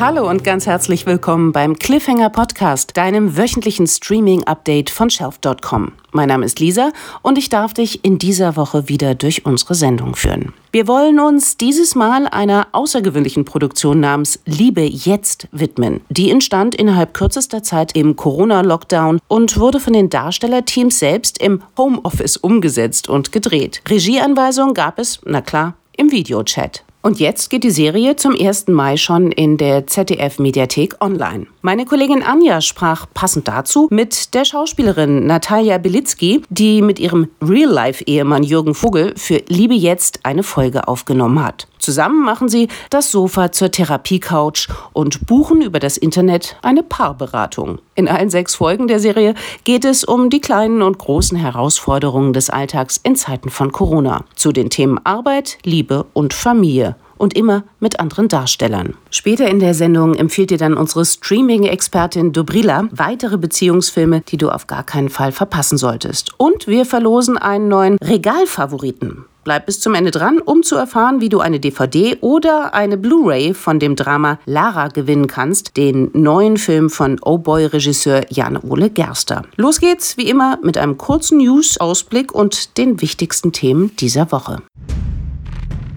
Hallo und ganz herzlich willkommen beim Cliffhanger Podcast, deinem wöchentlichen Streaming-Update von Shelf.com. Mein Name ist Lisa und ich darf dich in dieser Woche wieder durch unsere Sendung führen. Wir wollen uns dieses Mal einer außergewöhnlichen Produktion namens Liebe jetzt widmen. Die entstand innerhalb kürzester Zeit im Corona-Lockdown und wurde von den Darstellerteams selbst im Homeoffice umgesetzt und gedreht. Regieanweisungen gab es, na klar, im Videochat. Und jetzt geht die Serie zum 1. Mai schon in der ZDF-Mediathek online. Meine Kollegin Anja sprach passend dazu mit der Schauspielerin Natalia Belitzky, die mit ihrem Real-Life-Ehemann Jürgen Vogel für Liebe jetzt eine Folge aufgenommen hat. Zusammen machen sie das Sofa zur Therapiecouch und buchen über das Internet eine Paarberatung. In allen sechs Folgen der Serie geht es um die kleinen und großen Herausforderungen des Alltags in Zeiten von Corona. Zu den Themen Arbeit, Liebe und Familie und immer mit anderen Darstellern. Später in der Sendung empfiehlt dir dann unsere Streaming-Expertin Dobrila weitere Beziehungsfilme, die du auf gar keinen Fall verpassen solltest. Und wir verlosen einen neuen Regalfavoriten. Bleib bis zum Ende dran, um zu erfahren, wie du eine DVD oder eine Blu-ray von dem Drama Lara gewinnen kannst, den neuen Film von Oh Boy-Regisseur Jan-Ole Gerster. Los geht's, wie immer, mit einem kurzen News-Ausblick und den wichtigsten Themen dieser Woche.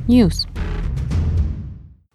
News.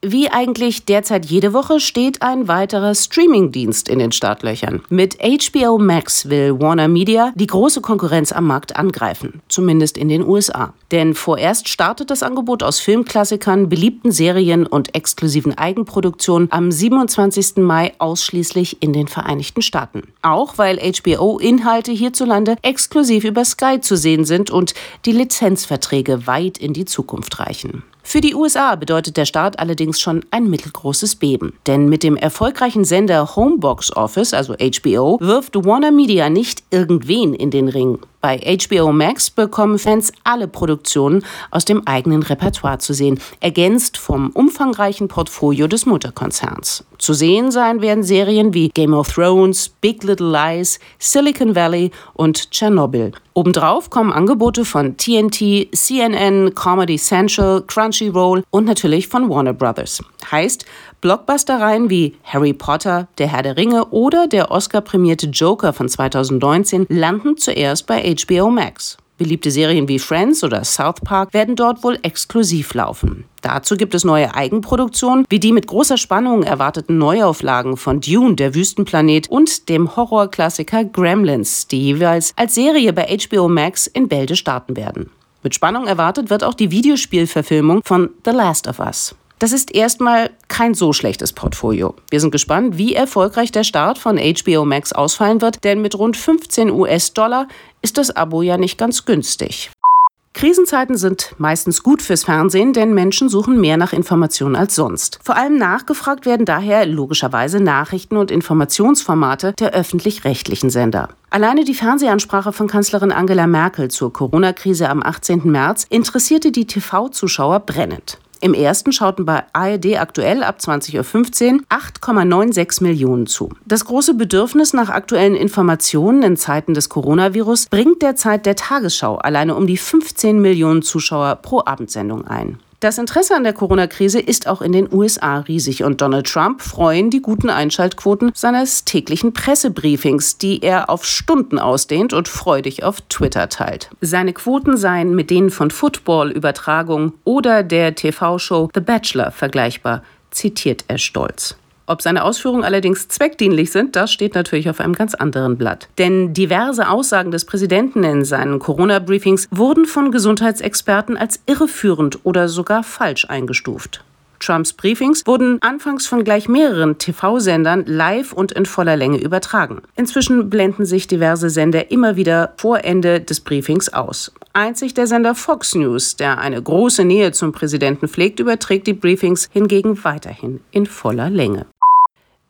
Wie eigentlich derzeit jede Woche steht ein weiterer Streamingdienst in den Startlöchern. Mit HBO Max will Warner Media die große Konkurrenz am Markt angreifen, zumindest in den USA. Denn vorerst startet das Angebot aus Filmklassikern, beliebten Serien und exklusiven Eigenproduktionen am 27. Mai ausschließlich in den Vereinigten Staaten. Auch weil HBO-Inhalte hierzulande exklusiv über Sky zu sehen sind und die Lizenzverträge weit in die Zukunft reichen. Für die USA bedeutet der Start allerdings schon ein mittelgroßes Beben. Denn mit dem erfolgreichen Sender Homebox Office, also HBO, wirft Warner Media nicht irgendwen in den Ring. Bei HBO Max bekommen Fans alle Produktionen aus dem eigenen Repertoire zu sehen, ergänzt vom umfangreichen Portfolio des Mutterkonzerns. Zu sehen sein werden Serien wie Game of Thrones, Big Little Lies, Silicon Valley und Chernobyl. Obendrauf kommen Angebote von TNT, CNN, Comedy Central, Crunchyroll und natürlich von Warner Brothers. Heißt, Blockbustereien wie Harry Potter, Der Herr der Ringe oder der Oscar-prämierte Joker von 2019 landen zuerst bei HBO Max. Beliebte Serien wie Friends oder South Park werden dort wohl exklusiv laufen. Dazu gibt es neue Eigenproduktionen, wie die mit großer Spannung erwarteten Neuauflagen von Dune, der Wüstenplanet und dem Horrorklassiker Gremlins, die jeweils als Serie bei HBO Max in Bälde starten werden. Mit Spannung erwartet wird auch die Videospielverfilmung von The Last of Us. Das ist erstmal kein so schlechtes Portfolio. Wir sind gespannt, wie erfolgreich der Start von HBO Max ausfallen wird, denn mit rund 15 US-Dollar ist das Abo ja nicht ganz günstig. Krisenzeiten sind meistens gut fürs Fernsehen, denn Menschen suchen mehr nach Informationen als sonst. Vor allem nachgefragt werden daher logischerweise Nachrichten und Informationsformate der öffentlich-rechtlichen Sender. Alleine die Fernsehansprache von Kanzlerin Angela Merkel zur Corona-Krise am 18. März interessierte die TV-Zuschauer brennend. Im ersten schauten bei ARD aktuell ab 20.15 Uhr 8,96 Millionen zu. Das große Bedürfnis nach aktuellen Informationen in Zeiten des Coronavirus bringt derzeit der Tagesschau alleine um die 15 Millionen Zuschauer pro Abendsendung ein. Das Interesse an der Corona-Krise ist auch in den USA riesig und Donald Trump freuen die guten Einschaltquoten seines täglichen Pressebriefings, die er auf Stunden ausdehnt und freudig auf Twitter teilt. Seine Quoten seien mit denen von Football-Übertragungen oder der TV-Show The Bachelor vergleichbar, zitiert er stolz. Ob seine Ausführungen allerdings zweckdienlich sind, das steht natürlich auf einem ganz anderen Blatt. Denn diverse Aussagen des Präsidenten in seinen Corona-Briefings wurden von Gesundheitsexperten als irreführend oder sogar falsch eingestuft. Trumps Briefings wurden anfangs von gleich mehreren TV-Sendern live und in voller Länge übertragen. Inzwischen blenden sich diverse Sender immer wieder vor Ende des Briefings aus. Einzig der Sender Fox News, der eine große Nähe zum Präsidenten pflegt, überträgt die Briefings hingegen weiterhin in voller Länge.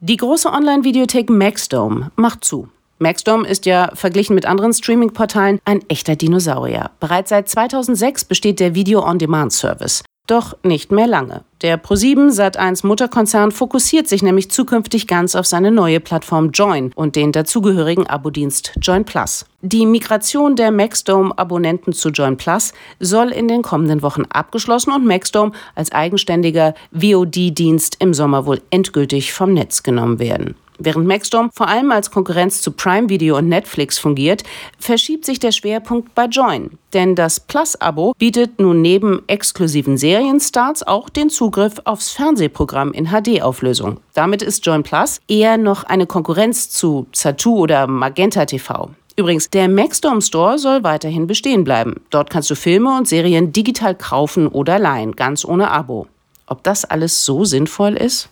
Die große Online-Videothek Maxdome macht zu. Maxdome ist ja verglichen mit anderen Streaming-Portalen ein echter Dinosaurier. Bereits seit 2006 besteht der Video-on-Demand-Service. Doch nicht mehr lange. Der Pro7 Sat1 Mutterkonzern fokussiert sich nämlich zukünftig ganz auf seine neue Plattform Join und den dazugehörigen Abo-Dienst Join Plus. Die Migration der Maxdome-Abonnenten zu Join Plus soll in den kommenden Wochen abgeschlossen und Maxdome als eigenständiger VOD-Dienst im Sommer wohl endgültig vom Netz genommen werden. Während Maxstorm vor allem als Konkurrenz zu Prime Video und Netflix fungiert, verschiebt sich der Schwerpunkt bei Join. Denn das Plus-Abo bietet nun neben exklusiven Serienstarts auch den Zugriff aufs Fernsehprogramm in HD-Auflösung. Damit ist Join Plus eher noch eine Konkurrenz zu Zatu oder Magenta TV. Übrigens, der Maxdome Store soll weiterhin bestehen bleiben. Dort kannst du Filme und Serien digital kaufen oder leihen, ganz ohne Abo. Ob das alles so sinnvoll ist?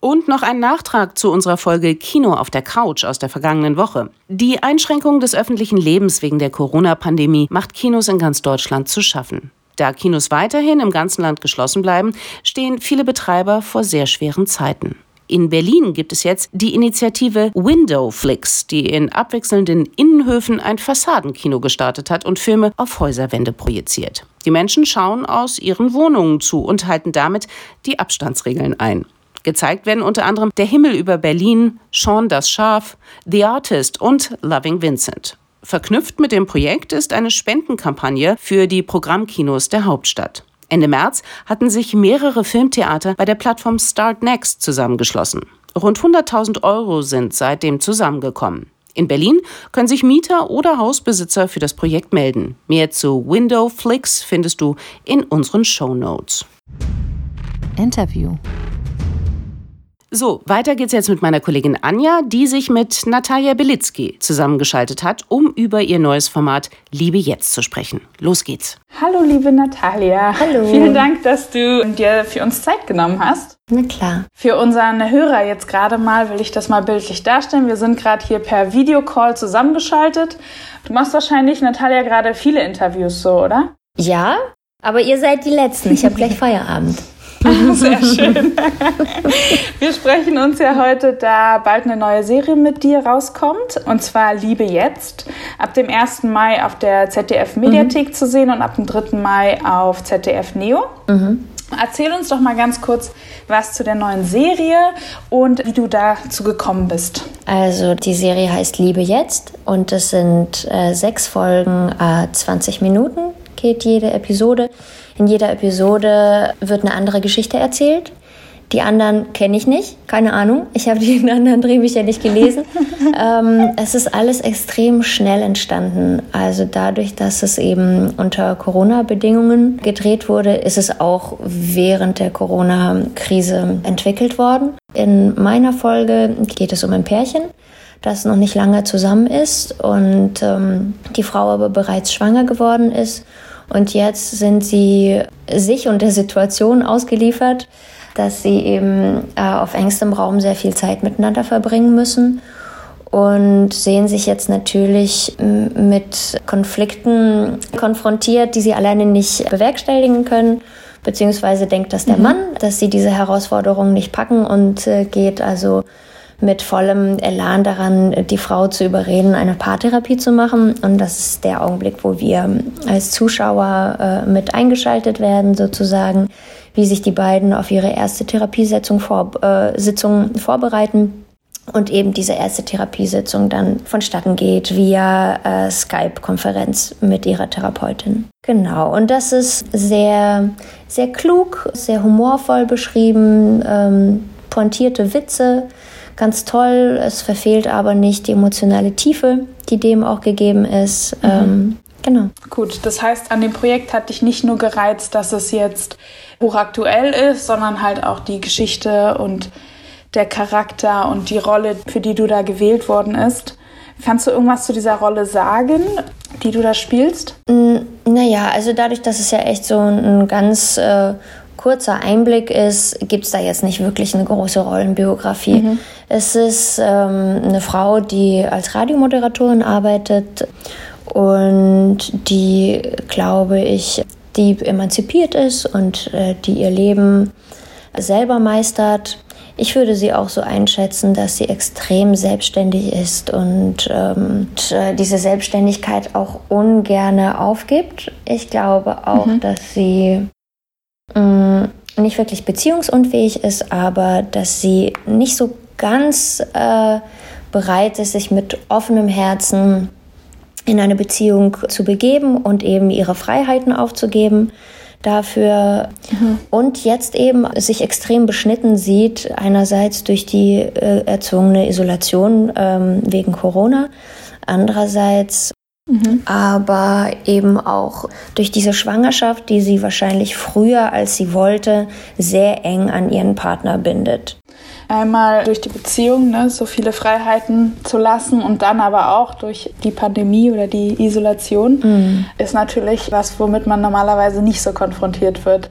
Und noch ein Nachtrag zu unserer Folge Kino auf der Couch aus der vergangenen Woche. Die Einschränkung des öffentlichen Lebens wegen der Corona-Pandemie macht Kinos in ganz Deutschland zu schaffen. Da Kinos weiterhin im ganzen Land geschlossen bleiben, stehen viele Betreiber vor sehr schweren Zeiten. In Berlin gibt es jetzt die Initiative Windowflix, die in abwechselnden Innenhöfen ein Fassadenkino gestartet hat und Filme auf Häuserwände projiziert. Die Menschen schauen aus ihren Wohnungen zu und halten damit die Abstandsregeln ein. Gezeigt werden unter anderem Der Himmel über Berlin, Sean das Schaf, The Artist und Loving Vincent. Verknüpft mit dem Projekt ist eine Spendenkampagne für die Programmkinos der Hauptstadt. Ende März hatten sich mehrere Filmtheater bei der Plattform Start Next zusammengeschlossen. Rund 100.000 Euro sind seitdem zusammengekommen. In Berlin können sich Mieter oder Hausbesitzer für das Projekt melden. Mehr zu Windowflix findest du in unseren Show Notes. Interview so, weiter geht's jetzt mit meiner Kollegin Anja, die sich mit Natalia Belitzky zusammengeschaltet hat, um über ihr neues Format Liebe jetzt zu sprechen. Los geht's. Hallo, liebe Natalia. Hallo. Vielen Dank, dass du dir für uns Zeit genommen hast. Na klar. Für unseren Hörer jetzt gerade mal will ich das mal bildlich darstellen. Wir sind gerade hier per Videocall zusammengeschaltet. Du machst wahrscheinlich, Natalia, gerade viele Interviews so, oder? Ja, aber ihr seid die Letzten. Ich habe gleich Feierabend. Sehr schön. Wir sprechen uns ja heute, da bald eine neue Serie mit dir rauskommt. Und zwar Liebe jetzt. Ab dem 1. Mai auf der ZDF Mediathek mhm. zu sehen und ab dem 3. Mai auf ZDF Neo. Mhm. Erzähl uns doch mal ganz kurz was zu der neuen Serie und wie du dazu gekommen bist. Also die Serie heißt Liebe jetzt und es sind äh, sechs Folgen, äh, 20 Minuten geht jede Episode. In jeder Episode wird eine andere Geschichte erzählt. Die anderen kenne ich nicht, keine Ahnung. Ich habe die anderen Drehbücher nicht gelesen. ähm, es ist alles extrem schnell entstanden. Also dadurch, dass es eben unter Corona-Bedingungen gedreht wurde, ist es auch während der Corona-Krise entwickelt worden. In meiner Folge geht es um ein Pärchen, das noch nicht lange zusammen ist und ähm, die Frau aber bereits schwanger geworden ist und jetzt sind sie sich und der Situation ausgeliefert, dass sie eben äh, auf engstem Raum sehr viel Zeit miteinander verbringen müssen und sehen sich jetzt natürlich mit Konflikten konfrontiert, die sie alleine nicht bewerkstelligen können. Beziehungsweise denkt das der mhm. Mann, dass sie diese Herausforderung nicht packen und äh, geht also mit vollem Elan daran, die Frau zu überreden, eine Paartherapie zu machen. Und das ist der Augenblick, wo wir als Zuschauer äh, mit eingeschaltet werden, sozusagen, wie sich die beiden auf ihre erste Therapiesitzung vor, äh, Sitzung vorbereiten und eben diese erste Therapiesitzung dann vonstatten geht via äh, Skype-Konferenz mit ihrer Therapeutin. Genau, und das ist sehr, sehr klug, sehr humorvoll beschrieben, ähm, pointierte Witze, ganz toll. Es verfehlt aber nicht die emotionale Tiefe, die dem auch gegeben ist. Mhm. Ähm, genau. Gut, das heißt, an dem Projekt hat dich nicht nur gereizt, dass es jetzt hochaktuell ist, sondern halt auch die Geschichte und der Charakter und die Rolle, für die du da gewählt worden ist. Kannst du irgendwas zu dieser Rolle sagen, die du da spielst? Naja, also dadurch, dass es ja echt so ein ganz äh, kurzer Einblick ist, gibt es da jetzt nicht wirklich eine große Rollenbiografie. Mhm. Es ist ähm, eine Frau, die als Radiomoderatorin arbeitet und die, glaube ich, die emanzipiert ist und äh, die ihr Leben selber meistert. Ich würde sie auch so einschätzen, dass sie extrem selbstständig ist und, ähm, und äh, diese Selbstständigkeit auch ungerne aufgibt. Ich glaube auch, mhm. dass sie nicht wirklich beziehungsunfähig ist, aber dass sie nicht so ganz äh, bereit ist, sich mit offenem Herzen in eine Beziehung zu begeben und eben ihre Freiheiten aufzugeben dafür mhm. und jetzt eben sich extrem beschnitten sieht, einerseits durch die äh, erzwungene Isolation ähm, wegen Corona, andererseits Mhm. aber eben auch durch diese Schwangerschaft, die sie wahrscheinlich früher, als sie wollte, sehr eng an ihren Partner bindet. Einmal durch die Beziehung, ne, so viele Freiheiten zu lassen und dann aber auch durch die Pandemie oder die Isolation mhm. ist natürlich was, womit man normalerweise nicht so konfrontiert wird.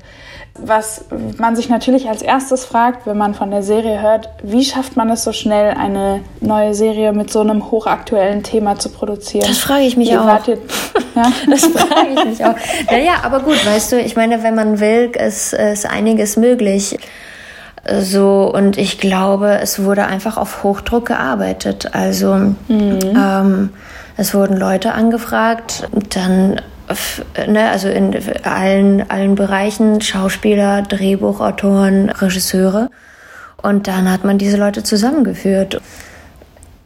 Was man sich natürlich als erstes fragt, wenn man von der Serie hört, wie schafft man es so schnell, eine neue Serie mit so einem hochaktuellen Thema zu produzieren? Das frage ich mich Ihr auch. Ja? Das frage ich mich auch. Naja, aber gut, weißt du, ich meine, wenn man will, ist, ist einiges möglich. So, und ich glaube, es wurde einfach auf Hochdruck gearbeitet. Also, mhm. ähm, es wurden Leute angefragt, dann ne, also in allen, allen Bereichen, Schauspieler, Drehbuchautoren, Regisseure. Und dann hat man diese Leute zusammengeführt.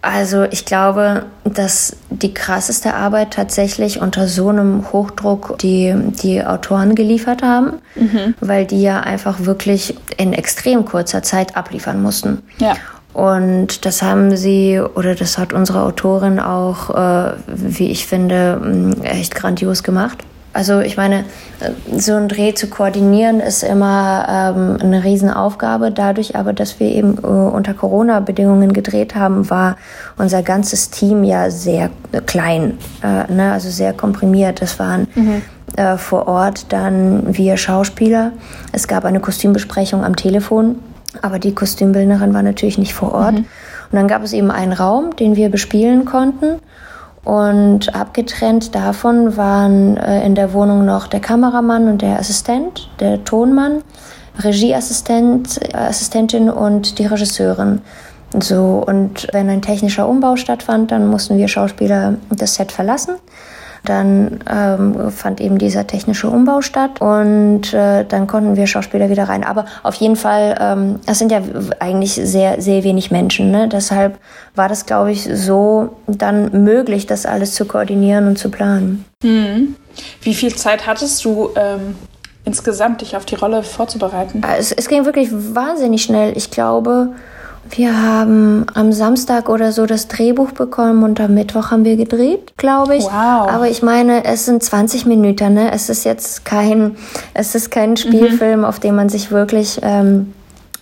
Also ich glaube, dass die krasseste Arbeit tatsächlich unter so einem Hochdruck die, die Autoren geliefert haben, mhm. weil die ja einfach wirklich in extrem kurzer Zeit abliefern mussten. Ja. Und das haben sie, oder das hat unsere Autorin auch, äh, wie ich finde, mm, echt grandios gemacht. Also ich meine, äh, so ein Dreh zu koordinieren ist immer ähm, eine Riesenaufgabe. Dadurch aber, dass wir eben äh, unter Corona-Bedingungen gedreht haben, war unser ganzes Team ja sehr klein, äh, ne? also sehr komprimiert. Es waren mhm. äh, vor Ort dann wir Schauspieler. Es gab eine Kostümbesprechung am Telefon aber die Kostümbildnerin war natürlich nicht vor Ort. Mhm. Und dann gab es eben einen Raum, den wir bespielen konnten. Und abgetrennt davon waren äh, in der Wohnung noch der Kameramann und der Assistent, der Tonmann, Regieassistent, Assistentin und die Regisseurin. So, und wenn ein technischer Umbau stattfand, dann mussten wir Schauspieler das Set verlassen. Dann ähm, fand eben dieser technische Umbau statt und äh, dann konnten wir Schauspieler wieder rein. Aber auf jeden Fall, ähm, das sind ja eigentlich sehr, sehr wenig Menschen. Ne? Deshalb war das, glaube ich, so dann möglich, das alles zu koordinieren und zu planen. Hm. Wie viel Zeit hattest du ähm, insgesamt, dich auf die Rolle vorzubereiten? Es, es ging wirklich wahnsinnig schnell. Ich glaube, wir haben am Samstag oder so das Drehbuch bekommen und am Mittwoch haben wir gedreht, glaube ich. Wow. Aber ich meine, es sind 20 Minuten, ne? Es ist jetzt kein, es ist kein Spielfilm, mhm. auf den man sich wirklich ähm,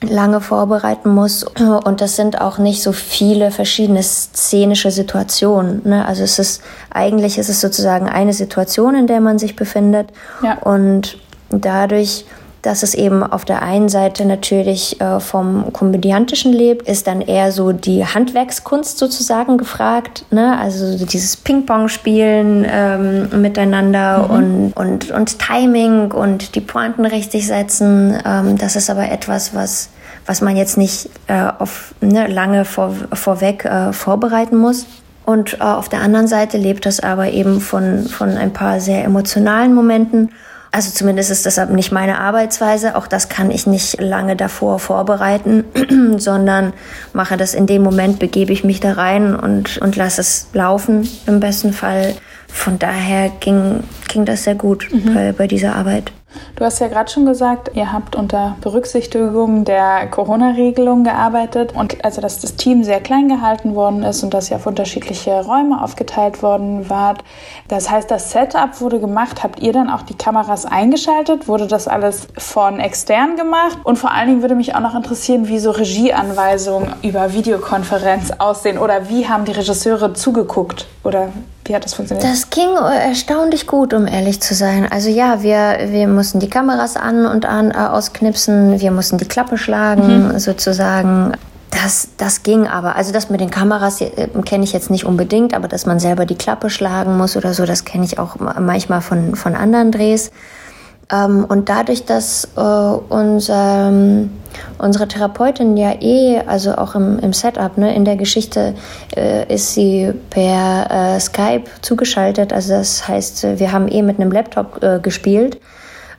lange vorbereiten muss. Und das sind auch nicht so viele verschiedene szenische Situationen. Ne? Also es ist eigentlich ist es sozusagen eine Situation, in der man sich befindet. Ja. Und dadurch dass es eben auf der einen Seite natürlich äh, vom Komödiantischen lebt, ist dann eher so die Handwerkskunst sozusagen gefragt. Ne? Also dieses Ping-Pong-Spielen ähm, miteinander mhm. und, und, und Timing und die Pointen richtig setzen. Ähm, das ist aber etwas, was, was man jetzt nicht äh, auf ne, lange vor, vorweg äh, vorbereiten muss. Und äh, auf der anderen Seite lebt das aber eben von, von ein paar sehr emotionalen Momenten also zumindest ist das nicht meine Arbeitsweise. Auch das kann ich nicht lange davor vorbereiten, sondern mache das in dem Moment, begebe ich mich da rein und, und lasse es laufen im besten Fall. Von daher ging, ging das sehr gut mhm. bei, bei dieser Arbeit. Du hast ja gerade schon gesagt, ihr habt unter Berücksichtigung der Corona-Regelung gearbeitet und also dass das Team sehr klein gehalten worden ist und dass ihr auf unterschiedliche Räume aufgeteilt worden wart. Das heißt, das Setup wurde gemacht. Habt ihr dann auch die Kameras eingeschaltet? Wurde das alles von extern gemacht? Und vor allen Dingen würde mich auch noch interessieren, wie so Regieanweisungen über Videokonferenz aussehen oder wie haben die Regisseure zugeguckt oder wie hat das funktioniert? Das ging erstaunlich gut, um ehrlich zu sein. Also ja, wir, wir mussten die Kameras an und an äh, ausknipsen, wir mussten die Klappe schlagen, mhm. sozusagen. Das, das ging aber. Also das mit den Kameras äh, kenne ich jetzt nicht unbedingt, aber dass man selber die Klappe schlagen muss oder so, das kenne ich auch manchmal von, von anderen Drehs. Ähm, und dadurch, dass äh, unser, unsere Therapeutin ja eh, also auch im, im Setup, ne, in der Geschichte äh, ist sie per äh, Skype zugeschaltet. Also das heißt, wir haben eh mit einem Laptop äh, gespielt.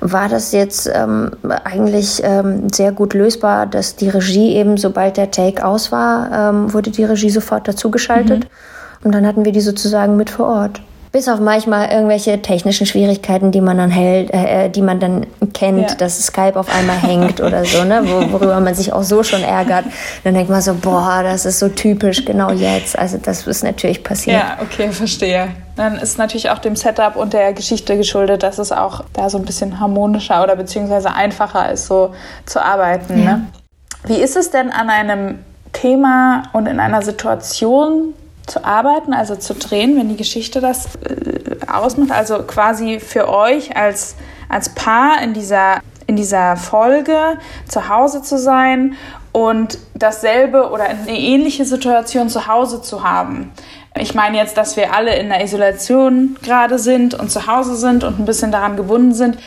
war das jetzt ähm, eigentlich ähm, sehr gut lösbar, dass die Regie eben, sobald der Take aus war, ähm, wurde die Regie sofort dazugeschaltet. Mhm. Und dann hatten wir die sozusagen mit vor Ort. Bis auf manchmal irgendwelche technischen Schwierigkeiten, die man dann hält, äh, die man dann kennt, ja. dass Skype auf einmal hängt oder so, ne? Wo, worüber man sich auch so schon ärgert. Dann denkt man so, boah, das ist so typisch, genau jetzt. Also das ist natürlich passiert. Ja, okay, verstehe. Dann ist natürlich auch dem Setup und der Geschichte geschuldet, dass es auch da so ein bisschen harmonischer oder beziehungsweise einfacher ist, so zu arbeiten. Ja. Ne? Wie ist es denn an einem Thema und in einer Situation zu arbeiten, also zu drehen, wenn die Geschichte das äh, ausmacht. Also quasi für euch als, als Paar in dieser, in dieser Folge zu Hause zu sein und dasselbe oder eine ähnliche Situation zu Hause zu haben. Ich meine jetzt, dass wir alle in der Isolation gerade sind und zu Hause sind und ein bisschen daran gebunden sind.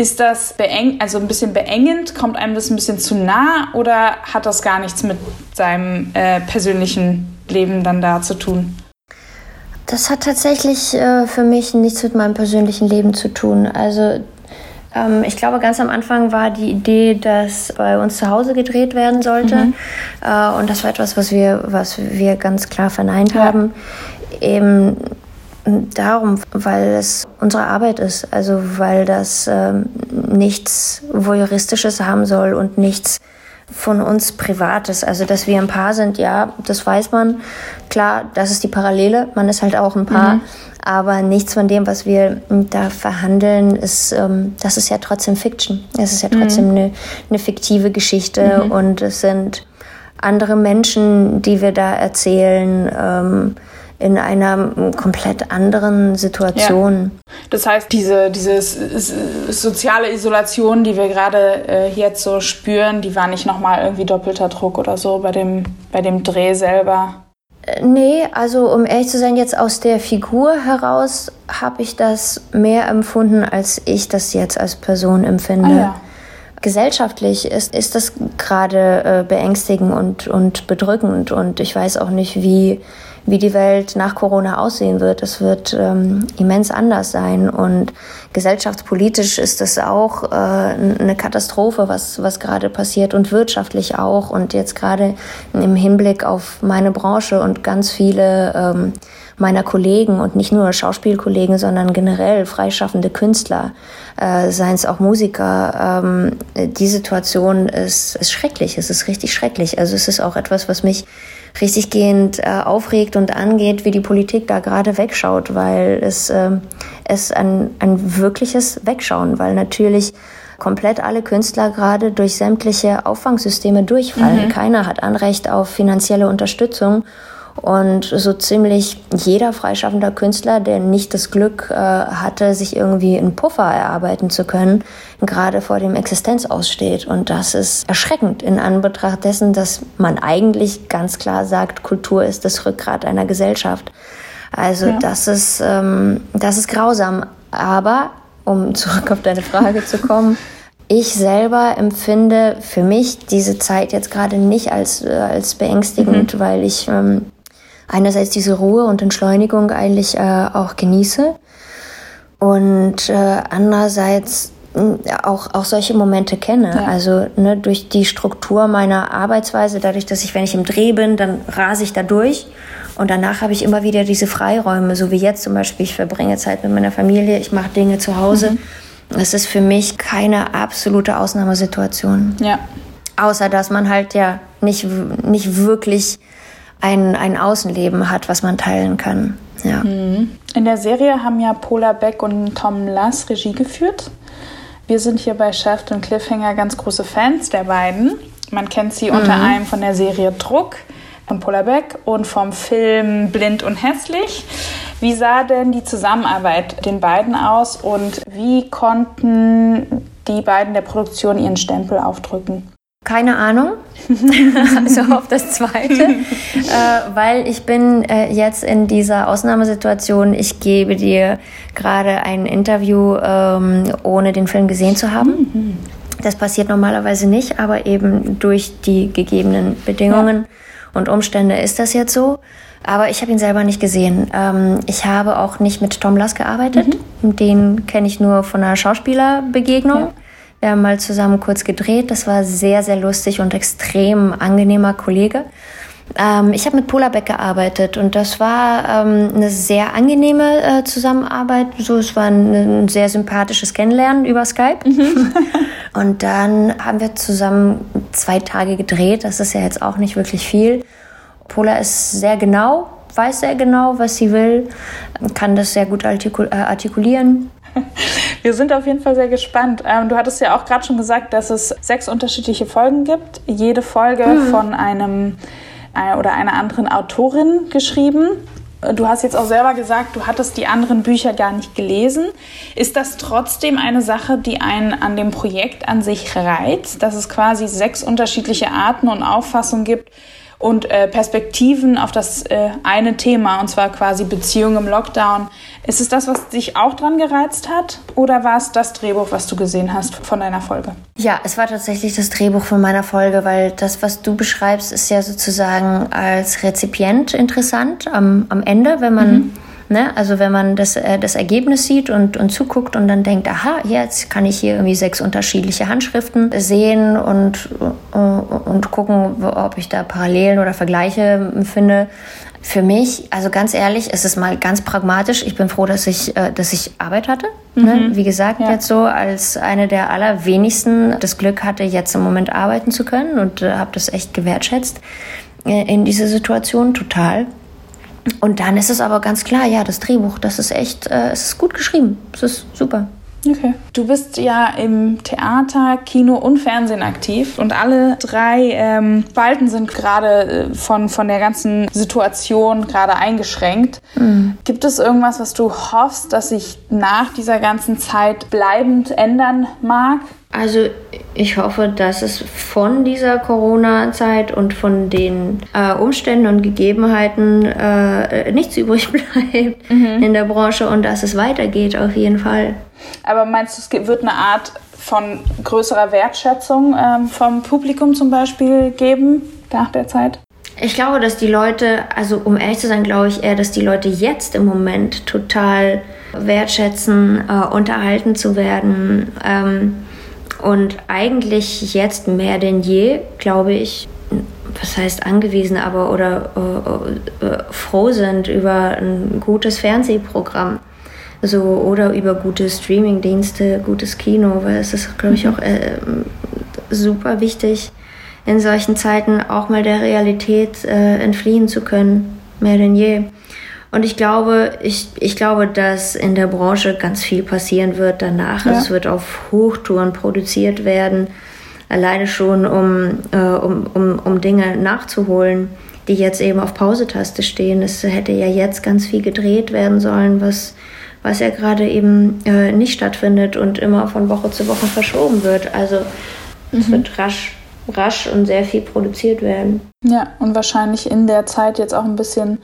Ist das beeng, also ein bisschen beengend? Kommt einem das ein bisschen zu nah oder hat das gar nichts mit seinem äh, persönlichen Leben dann da zu tun? Das hat tatsächlich äh, für mich nichts mit meinem persönlichen Leben zu tun. Also ähm, ich glaube, ganz am Anfang war die Idee, dass bei uns zu Hause gedreht werden sollte. Mhm. Äh, und das war etwas, was wir, was wir ganz klar verneint ja. haben. Eben darum, weil es unsere Arbeit ist. Also weil das ähm, nichts Voyeuristisches haben soll und nichts von uns Privates. Also, dass wir ein Paar sind, ja, das weiß man. Klar, das ist die Parallele. Man ist halt auch ein Paar. Mhm. Aber nichts von dem, was wir da verhandeln, ist, ähm, das ist ja trotzdem Fiction. Es ist ja trotzdem mhm. eine, eine fiktive Geschichte mhm. und es sind andere Menschen, die wir da erzählen. Ähm, in einer komplett anderen Situation. Ja. Das heißt, diese, diese soziale Isolation, die wir gerade äh, jetzt so spüren, die war nicht nochmal irgendwie doppelter Druck oder so bei dem, bei dem Dreh selber? Äh, nee, also um ehrlich zu sein, jetzt aus der Figur heraus habe ich das mehr empfunden, als ich das jetzt als Person empfinde. Ah, ja. Gesellschaftlich ist, ist das gerade äh, beängstigend und, und bedrückend und ich weiß auch nicht, wie wie die Welt nach Corona aussehen wird. Es wird ähm, immens anders sein und gesellschaftspolitisch ist es auch äh, eine Katastrophe, was, was gerade passiert und wirtschaftlich auch und jetzt gerade im Hinblick auf meine Branche und ganz viele ähm, meiner Kollegen und nicht nur Schauspielkollegen, sondern generell freischaffende Künstler, äh, seien es auch Musiker. Ähm, die Situation ist, ist schrecklich, es ist richtig schrecklich. Also es ist auch etwas, was mich richtig gehend äh, aufregt und angeht, wie die Politik da gerade wegschaut, weil es, äh, es ein, ein wirkliches Wegschauen, weil natürlich komplett alle Künstler gerade durch sämtliche Auffangsysteme durchfallen. Mhm. Keiner hat Anrecht auf finanzielle Unterstützung. Und so ziemlich jeder freischaffender Künstler, der nicht das Glück äh, hatte, sich irgendwie einen Puffer erarbeiten zu können, gerade vor dem Existenzaussteht. Und das ist erschreckend in Anbetracht dessen, dass man eigentlich ganz klar sagt, Kultur ist das Rückgrat einer Gesellschaft. Also ja. das ist ähm, das ist grausam. Aber um zurück auf deine Frage zu kommen. Ich selber empfinde für mich diese Zeit jetzt gerade nicht als, äh, als beängstigend, mhm. weil ich ähm, einerseits diese Ruhe und Entschleunigung eigentlich äh, auch genieße und äh, andererseits auch, auch solche Momente kenne. Ja. Also ne, durch die Struktur meiner Arbeitsweise, dadurch, dass ich, wenn ich im Dreh bin, dann rase ich da durch. Und danach habe ich immer wieder diese Freiräume, so wie jetzt zum Beispiel. Ich verbringe Zeit mit meiner Familie, ich mache Dinge zu Hause. Mhm. Es ist für mich keine absolute Ausnahmesituation. Ja. Außer dass man halt ja nicht, nicht wirklich ein, ein Außenleben hat, was man teilen kann. Ja. Mhm. In der Serie haben ja Pola Beck und Tom Lass Regie geführt. Wir sind hier bei Chef und Cliffhanger ganz große Fans der beiden. Man kennt sie mhm. unter anderem von der Serie Druck von Pola Beck und vom Film Blind und Hässlich. Wie sah denn die Zusammenarbeit den beiden aus und wie konnten die beiden der Produktion ihren Stempel aufdrücken? Keine Ahnung, also auf das Zweite, äh, weil ich bin äh, jetzt in dieser Ausnahmesituation. Ich gebe dir gerade ein Interview, ähm, ohne den Film gesehen zu haben. Mhm. Das passiert normalerweise nicht, aber eben durch die gegebenen Bedingungen und Umstände ist das jetzt so. Aber ich habe ihn selber nicht gesehen. Ähm, ich habe auch nicht mit Tom Lass gearbeitet. Mhm. Den kenne ich nur von einer Schauspielerbegegnung. Ja. Wir haben mal zusammen kurz gedreht. Das war sehr, sehr lustig und extrem angenehmer Kollege. Ähm, ich habe mit Polarbeck gearbeitet und das war ähm, eine sehr angenehme äh, Zusammenarbeit. So, es war ein, ein, sehr sympathisches Kennenlernen über Skype. Mhm. und dann haben wir zusammen zwei Tage gedreht. Das ist ja jetzt auch nicht wirklich viel. Pola ist sehr genau, weiß sehr genau, was sie will, kann das sehr gut artikul äh, artikulieren. Wir sind auf jeden Fall sehr gespannt. Ähm, du hattest ja auch gerade schon gesagt, dass es sechs unterschiedliche Folgen gibt. Jede Folge mhm. von einem äh, oder einer anderen Autorin geschrieben. Du hast jetzt auch selber gesagt, du hattest die anderen Bücher gar nicht gelesen. Ist das trotzdem eine Sache, die einen an dem Projekt an sich reizt, dass es quasi sechs unterschiedliche Arten und Auffassungen gibt, und äh, Perspektiven auf das äh, eine Thema, und zwar quasi Beziehung im Lockdown. Ist es das, was dich auch dran gereizt hat? Oder war es das Drehbuch, was du gesehen hast von deiner Folge? Ja, es war tatsächlich das Drehbuch von meiner Folge, weil das, was du beschreibst, ist ja sozusagen als Rezipient interessant am, am Ende, wenn man. Mhm Ne? Also wenn man das, äh, das Ergebnis sieht und, und zuguckt und dann denkt, aha, jetzt kann ich hier irgendwie sechs unterschiedliche Handschriften sehen und, äh, und gucken, ob ich da Parallelen oder Vergleiche finde. Für mich, also ganz ehrlich, ist es mal ganz pragmatisch. Ich bin froh, dass ich, äh, dass ich Arbeit hatte. Ne? Mhm. Ne? Wie gesagt, ja. jetzt so als eine der allerwenigsten das Glück hatte, jetzt im Moment arbeiten zu können und äh, habe das echt gewertschätzt äh, in dieser Situation total. Und dann ist es aber ganz klar, ja, das Drehbuch, das ist echt, äh, es ist gut geschrieben. Es ist super. Okay. Du bist ja im Theater, Kino und Fernsehen aktiv und alle drei ähm, Spalten sind gerade äh, von, von der ganzen Situation gerade eingeschränkt. Mhm. Gibt es irgendwas, was du hoffst, dass sich nach dieser ganzen Zeit bleibend ändern mag? Also ich hoffe, dass es von dieser Corona-Zeit und von den äh, Umständen und Gegebenheiten äh, nichts übrig bleibt mhm. in der Branche und dass es weitergeht auf jeden Fall. Aber meinst du, es wird eine Art von größerer Wertschätzung ähm, vom Publikum zum Beispiel geben nach der Zeit? Ich glaube, dass die Leute, also um ehrlich zu sein, glaube ich eher, dass die Leute jetzt im Moment total wertschätzen, äh, unterhalten zu werden. Ähm, und eigentlich jetzt mehr denn je, glaube ich, was heißt angewiesen, aber oder äh, äh, froh sind über ein gutes Fernsehprogramm. So, oder über gute Streamingdienste, gutes Kino, weil es ist, glaube ich, auch äh, super wichtig, in solchen Zeiten auch mal der Realität äh, entfliehen zu können, mehr denn je. Und ich glaube, ich, ich glaube, dass in der Branche ganz viel passieren wird danach. Ja. Es wird auf Hochtouren produziert werden, alleine schon, um, äh, um, um, um Dinge nachzuholen, die jetzt eben auf Pausetaste stehen. Es hätte ja jetzt ganz viel gedreht werden sollen, was, was ja gerade eben äh, nicht stattfindet und immer von Woche zu Woche verschoben wird. Also mhm. es wird rasch rasch und sehr viel produziert werden. Ja, und wahrscheinlich in der Zeit jetzt auch ein bisschen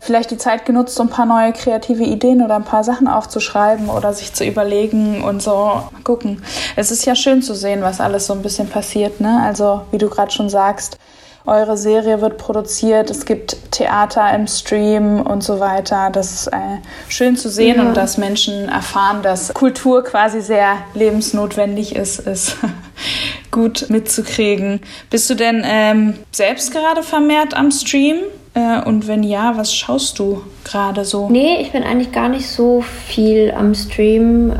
vielleicht die Zeit genutzt, um ein paar neue kreative Ideen oder ein paar Sachen aufzuschreiben oder sich zu überlegen und so mal gucken. Es ist ja schön zu sehen, was alles so ein bisschen passiert, ne? Also, wie du gerade schon sagst, eure Serie wird produziert, es gibt Theater im Stream und so weiter. Das ist äh, schön zu sehen ja. und dass Menschen erfahren, dass Kultur quasi sehr lebensnotwendig ist, ist gut mitzukriegen. Bist du denn ähm, selbst gerade vermehrt am Stream? Äh, und wenn ja, was schaust du gerade so? Nee, ich bin eigentlich gar nicht so viel am Stream.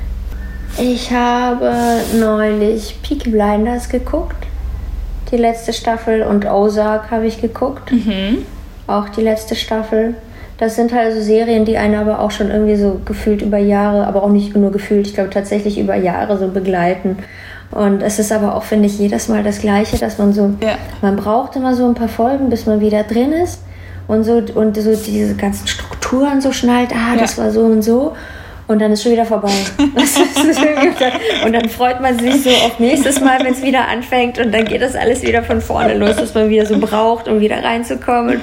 Ich habe neulich Peaky Blinders geguckt. Die letzte Staffel und Ozark habe ich geguckt. Mhm. Auch die letzte Staffel. Das sind halt so Serien, die einen aber auch schon irgendwie so gefühlt über Jahre, aber auch nicht nur gefühlt, ich glaube tatsächlich über Jahre so begleiten. Und es ist aber auch, finde ich, jedes Mal das Gleiche, dass man so, ja. man braucht immer so ein paar Folgen, bis man wieder drin ist und so und so diese ganzen Strukturen so schnallt, ah, das ja. war so und so. Und dann ist schon wieder vorbei. und dann freut man sich so auf nächstes Mal, wenn es wieder anfängt. Und dann geht das alles wieder von vorne los, dass man wieder so braucht, um wieder reinzukommen.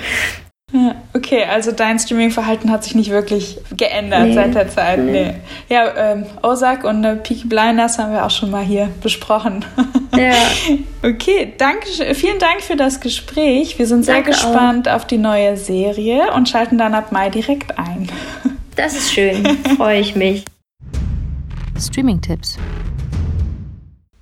Ja, okay, also dein Streaming-Verhalten hat sich nicht wirklich geändert nee. seit der Zeit. Nee. nee. Ja, ähm, Ozark und äh, Peaky Blinders haben wir auch schon mal hier besprochen. Ja. okay, danke, vielen Dank für das Gespräch. Wir sind sehr danke gespannt auch. auf die neue Serie und schalten dann ab Mai direkt ein. Das ist schön, freue ich mich. Streaming-Tipps.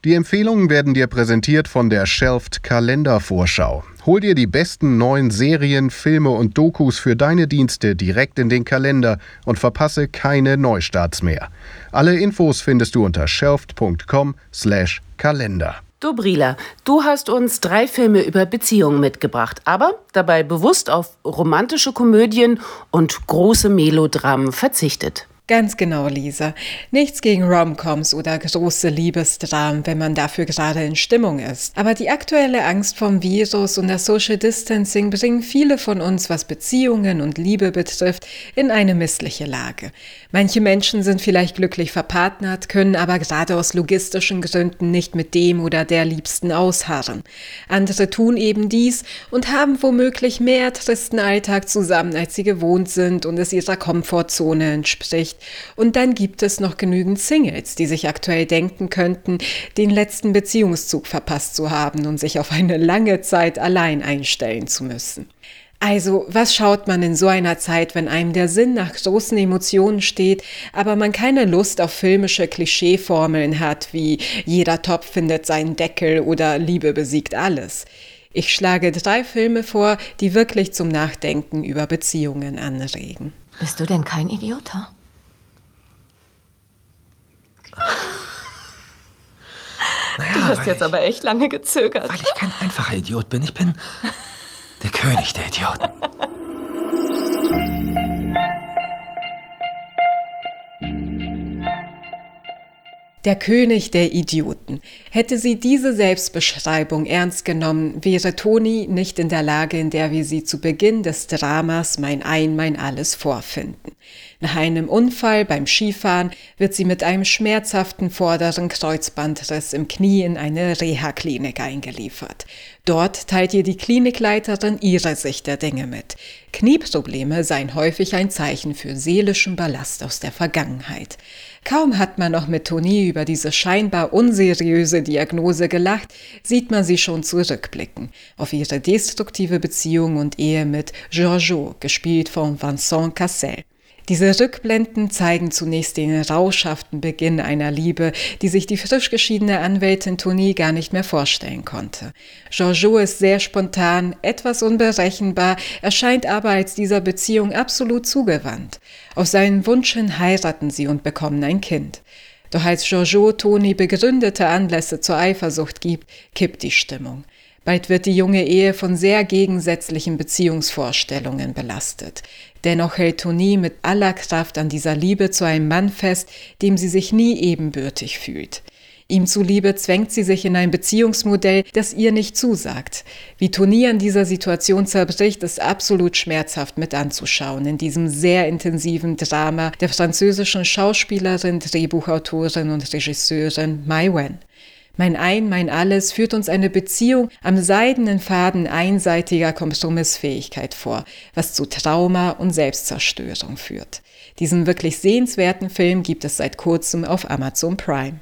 Die Empfehlungen werden dir präsentiert von der Shelfed Kalendervorschau. Hol dir die besten neuen Serien, Filme und Dokus für deine Dienste direkt in den Kalender und verpasse keine Neustarts mehr. Alle Infos findest du unter shelfed.com/kalender. Dobrila, du hast uns drei Filme über Beziehungen mitgebracht, aber dabei bewusst auf romantische Komödien und große Melodramen verzichtet. Ganz genau, Lisa. Nichts gegen Romcoms oder große Liebesdramen, wenn man dafür gerade in Stimmung ist. Aber die aktuelle Angst vom Virus und das Social Distancing bringen viele von uns, was Beziehungen und Liebe betrifft, in eine missliche Lage. Manche Menschen sind vielleicht glücklich verpartnert, können aber gerade aus logistischen Gründen nicht mit dem oder der Liebsten ausharren. Andere tun eben dies und haben womöglich mehr tristen Alltag zusammen, als sie gewohnt sind und es ihrer Komfortzone entspricht nicht. Und dann gibt es noch genügend Singles, die sich aktuell denken könnten, den letzten Beziehungszug verpasst zu haben und sich auf eine lange Zeit allein einstellen zu müssen. Also, was schaut man in so einer Zeit, wenn einem der Sinn nach großen Emotionen steht, aber man keine Lust auf filmische Klischeeformeln hat, wie jeder Topf findet seinen Deckel oder Liebe besiegt alles? Ich schlage drei Filme vor, die wirklich zum Nachdenken über Beziehungen anregen. Bist du denn kein Idioter? Naja, du hast jetzt ich, aber echt lange gezögert. Weil ich kein einfacher Idiot bin. Ich bin der König der Idioten. Der König der Idioten. Hätte sie diese Selbstbeschreibung ernst genommen, wäre Toni nicht in der Lage, in der wir sie zu Beginn des Dramas Mein Ein, mein Alles vorfinden. Nach einem Unfall beim Skifahren wird sie mit einem schmerzhaften vorderen Kreuzbandriss im Knie in eine Reha-Klinik eingeliefert. Dort teilt ihr die Klinikleiterin ihre Sicht der Dinge mit. Knieprobleme seien häufig ein Zeichen für seelischen Ballast aus der Vergangenheit. Kaum hat man noch mit Toni über diese scheinbar unseriöse Diagnose gelacht, sieht man sie schon zurückblicken auf ihre destruktive Beziehung und Ehe mit Giorgio, gespielt von Vincent Cassel. Diese Rückblenden zeigen zunächst den rauschhaften Beginn einer Liebe, die sich die frisch geschiedene Anwältin Toni gar nicht mehr vorstellen konnte. Giorgio ist sehr spontan, etwas unberechenbar, erscheint aber als dieser Beziehung absolut zugewandt. Auf seinen Wunsch hin heiraten sie und bekommen ein Kind. Doch als Giorgio Toni begründete Anlässe zur Eifersucht gibt, kippt die Stimmung. Bald wird die junge Ehe von sehr gegensätzlichen Beziehungsvorstellungen belastet. Dennoch hält Toni mit aller Kraft an dieser Liebe zu einem Mann fest, dem sie sich nie ebenbürtig fühlt. Ihm zuliebe zwängt sie sich in ein Beziehungsmodell, das ihr nicht zusagt. Wie Toni an dieser Situation zerbricht, ist absolut schmerzhaft mit anzuschauen in diesem sehr intensiven Drama der französischen Schauspielerin, Drehbuchautorin und Regisseurin Mai Wen. Mein Ein, mein Alles führt uns eine Beziehung am seidenen Faden einseitiger Kompromissfähigkeit vor, was zu Trauma und Selbstzerstörung führt. Diesen wirklich sehenswerten Film gibt es seit kurzem auf Amazon Prime.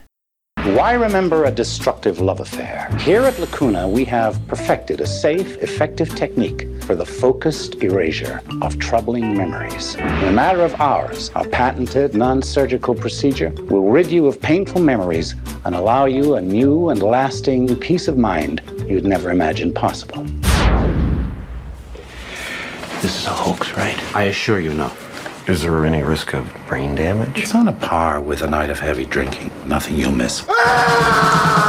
Why remember a destructive love affair? Here at Lacuna, we have perfected a safe, effective technique for the focused erasure of troubling memories. In a matter of hours, our patented non surgical procedure will rid you of painful memories and allow you a new and lasting peace of mind you'd never imagined possible. This is a hoax, right? I assure you, no. Is there any risk of brain damage? It's on a par with a night of heavy drinking. Nothing you'll miss. Ah!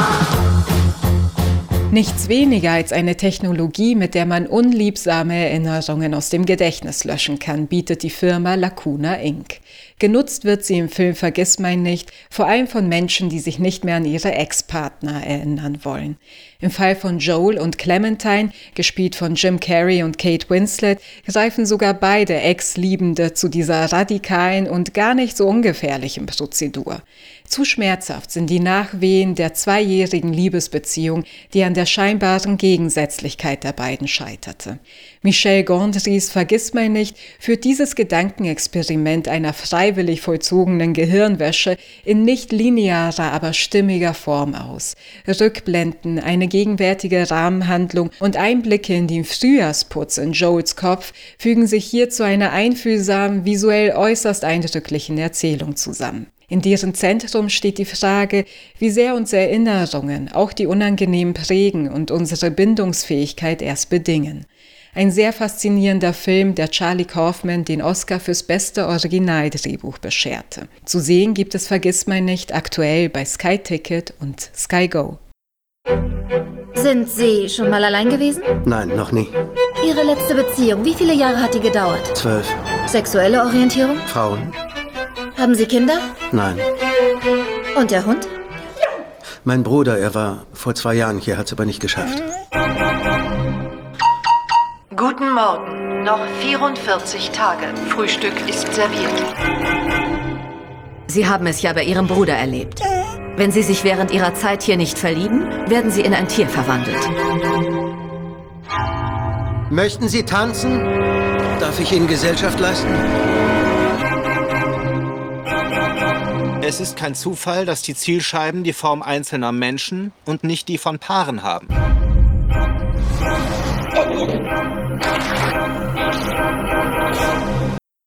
Nichts weniger als eine Technologie, mit der man unliebsame Erinnerungen aus dem Gedächtnis löschen kann, bietet die Firma Lacuna Inc. Genutzt wird sie im Film Vergissmein nicht, vor allem von Menschen, die sich nicht mehr an ihre Ex-Partner erinnern wollen. Im Fall von Joel und Clementine, gespielt von Jim Carrey und Kate Winslet, greifen sogar beide Ex-Liebende zu dieser radikalen und gar nicht so ungefährlichen Prozedur. Zu schmerzhaft sind die Nachwehen der zweijährigen Liebesbeziehung, die an der scheinbaren Gegensätzlichkeit der beiden scheiterte. Michel Gondrys Vergissmein nicht führt dieses Gedankenexperiment einer freiwillig vollzogenen Gehirnwäsche in nicht linearer, aber stimmiger Form aus. Rückblenden, eine gegenwärtige Rahmenhandlung und Einblicke in den Frühjahrsputz in Joels Kopf fügen sich hier zu einer einfühlsamen, visuell äußerst eindrücklichen Erzählung zusammen. In deren Zentrum steht die Frage, wie sehr uns Erinnerungen, auch die unangenehm prägen und unsere Bindungsfähigkeit erst bedingen. Ein sehr faszinierender Film, der Charlie Kaufman den Oscar fürs beste Originaldrehbuch bescherte. Zu sehen gibt es Vergissmein nicht aktuell bei Sky Ticket und Sky Go. Sind Sie schon mal allein gewesen? Nein, noch nie. Ihre letzte Beziehung, wie viele Jahre hat die gedauert? Zwölf. Sexuelle Orientierung? Frauen? Haben Sie Kinder? Nein. Und der Hund? Mein Bruder, er war vor zwei Jahren hier, hat es aber nicht geschafft. Guten Morgen. Noch 44 Tage. Frühstück ist serviert. Sie haben es ja bei Ihrem Bruder erlebt. Wenn Sie sich während Ihrer Zeit hier nicht verlieben, werden Sie in ein Tier verwandelt. Möchten Sie tanzen? Darf ich Ihnen Gesellschaft leisten? Es ist kein Zufall, dass die Zielscheiben die Form einzelner Menschen und nicht die von Paaren haben.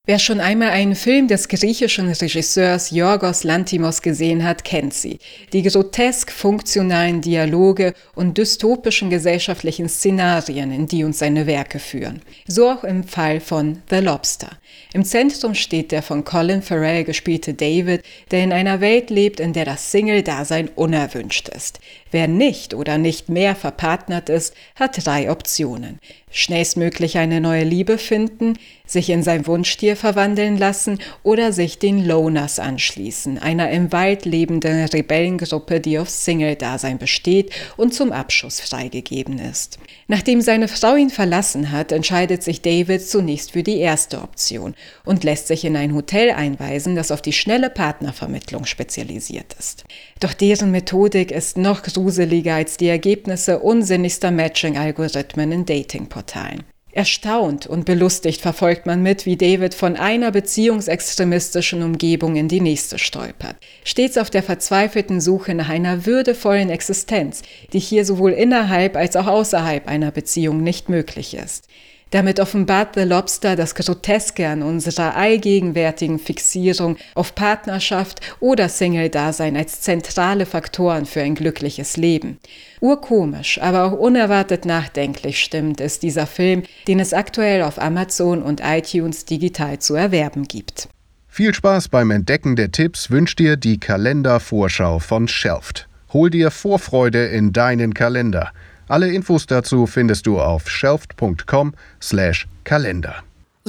Wer schon einmal einen Film des griechischen Regisseurs Yorgos Lantimos gesehen hat, kennt sie. Die grotesk funktionalen Dialoge und dystopischen gesellschaftlichen Szenarien, in die uns seine Werke führen. So auch im Fall von The Lobster. Im Zentrum steht der von Colin Farrell gespielte David, der in einer Welt lebt, in der das Single-Dasein unerwünscht ist. Wer nicht oder nicht mehr verpartnert ist, hat drei Optionen. Schnellstmöglich eine neue Liebe finden, sich in sein Wunschtier verwandeln lassen oder sich den Loners anschließen, einer im Wald lebenden Rebellengruppe, die auf Single-Dasein besteht und zum Abschuss freigegeben ist. Nachdem seine Frau ihn verlassen hat, entscheidet sich David zunächst für die erste Option und lässt sich in ein Hotel einweisen, das auf die schnelle Partnervermittlung spezialisiert ist. Doch deren Methodik ist noch gruseliger als die Ergebnisse unsinnigster Matching-Algorithmen in Datingportalen. Erstaunt und belustigt verfolgt man mit, wie David von einer beziehungsextremistischen Umgebung in die nächste stolpert. Stets auf der verzweifelten Suche nach einer würdevollen Existenz, die hier sowohl innerhalb als auch außerhalb einer Beziehung nicht möglich ist. Damit offenbart The Lobster das Groteske an unserer allgegenwärtigen Fixierung auf Partnerschaft oder Single-Dasein als zentrale Faktoren für ein glückliches Leben. Urkomisch, aber auch unerwartet nachdenklich stimmt ist dieser Film, den es aktuell auf Amazon und iTunes digital zu erwerben gibt. Viel Spaß beim Entdecken der Tipps wünscht dir die Kalendervorschau von Shelft. Hol dir Vorfreude in deinen Kalender. Alle Infos dazu findest du auf shelft.com/kalender.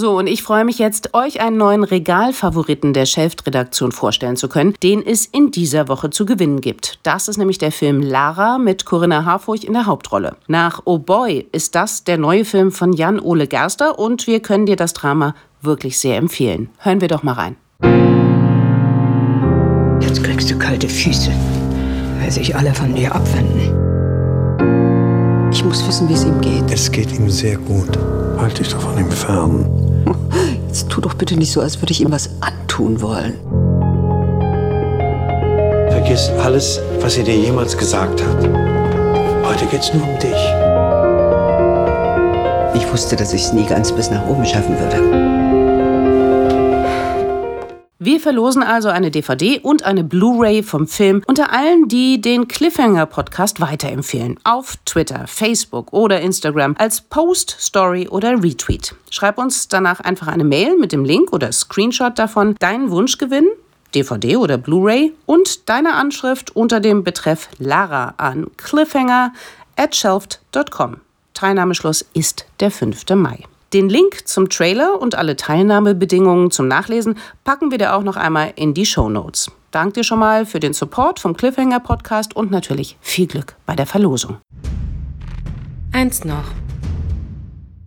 So, und ich freue mich jetzt, euch einen neuen Regalfavoriten der Shelft-Redaktion vorstellen zu können, den es in dieser Woche zu gewinnen gibt. Das ist nämlich der Film Lara mit Corinna Harfurch in der Hauptrolle. Nach Oh Boy ist das der neue Film von Jan-Ole Gerster und wir können dir das Drama wirklich sehr empfehlen. Hören wir doch mal rein. Jetzt kriegst du kalte Füße, weil sich alle von dir abwenden. Ich muss wissen, wie es ihm geht. Es geht ihm sehr gut. Halt dich doch von ihm fern. Jetzt tu doch bitte nicht so, als würde ich ihm was antun wollen. Vergiss alles, was sie dir jemals gesagt hat. Heute geht's nur um dich. Ich wusste, dass ich es nie ganz bis nach oben schaffen würde. Wir verlosen also eine DVD und eine Blu-ray vom Film unter allen, die den Cliffhanger Podcast weiterempfehlen. Auf Twitter, Facebook oder Instagram als Post, Story oder Retweet. Schreib uns danach einfach eine Mail mit dem Link oder Screenshot davon, deinen Wunsch gewinnen. DVD oder Blu-ray und deine Anschrift unter dem Betreff Lara an cliffhanger at shelft.com. Teilnahmeschluss ist der 5. Mai. Den Link zum Trailer und alle Teilnahmebedingungen zum Nachlesen packen wir dir auch noch einmal in die Show Notes. Dank dir schon mal für den Support vom Cliffhanger Podcast und natürlich viel Glück bei der Verlosung. Eins noch.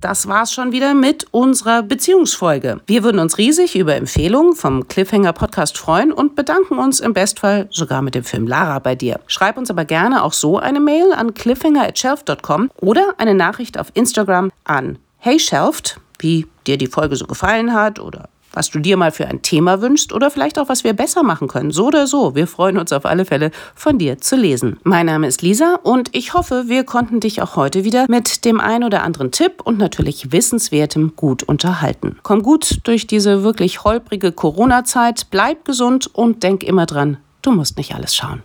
Das war's schon wieder mit unserer Beziehungsfolge. Wir würden uns riesig über Empfehlungen vom Cliffhanger Podcast freuen und bedanken uns im Bestfall sogar mit dem Film Lara bei dir. Schreib uns aber gerne auch so eine Mail an cliffhanger@shelf.com oder eine Nachricht auf Instagram an heyshelft, wie dir die Folge so gefallen hat oder was du dir mal für ein Thema wünschst oder vielleicht auch, was wir besser machen können. So oder so. Wir freuen uns auf alle Fälle, von dir zu lesen. Mein Name ist Lisa und ich hoffe, wir konnten dich auch heute wieder mit dem ein oder anderen Tipp und natürlich Wissenswertem gut unterhalten. Komm gut durch diese wirklich holprige Corona-Zeit, bleib gesund und denk immer dran, du musst nicht alles schauen.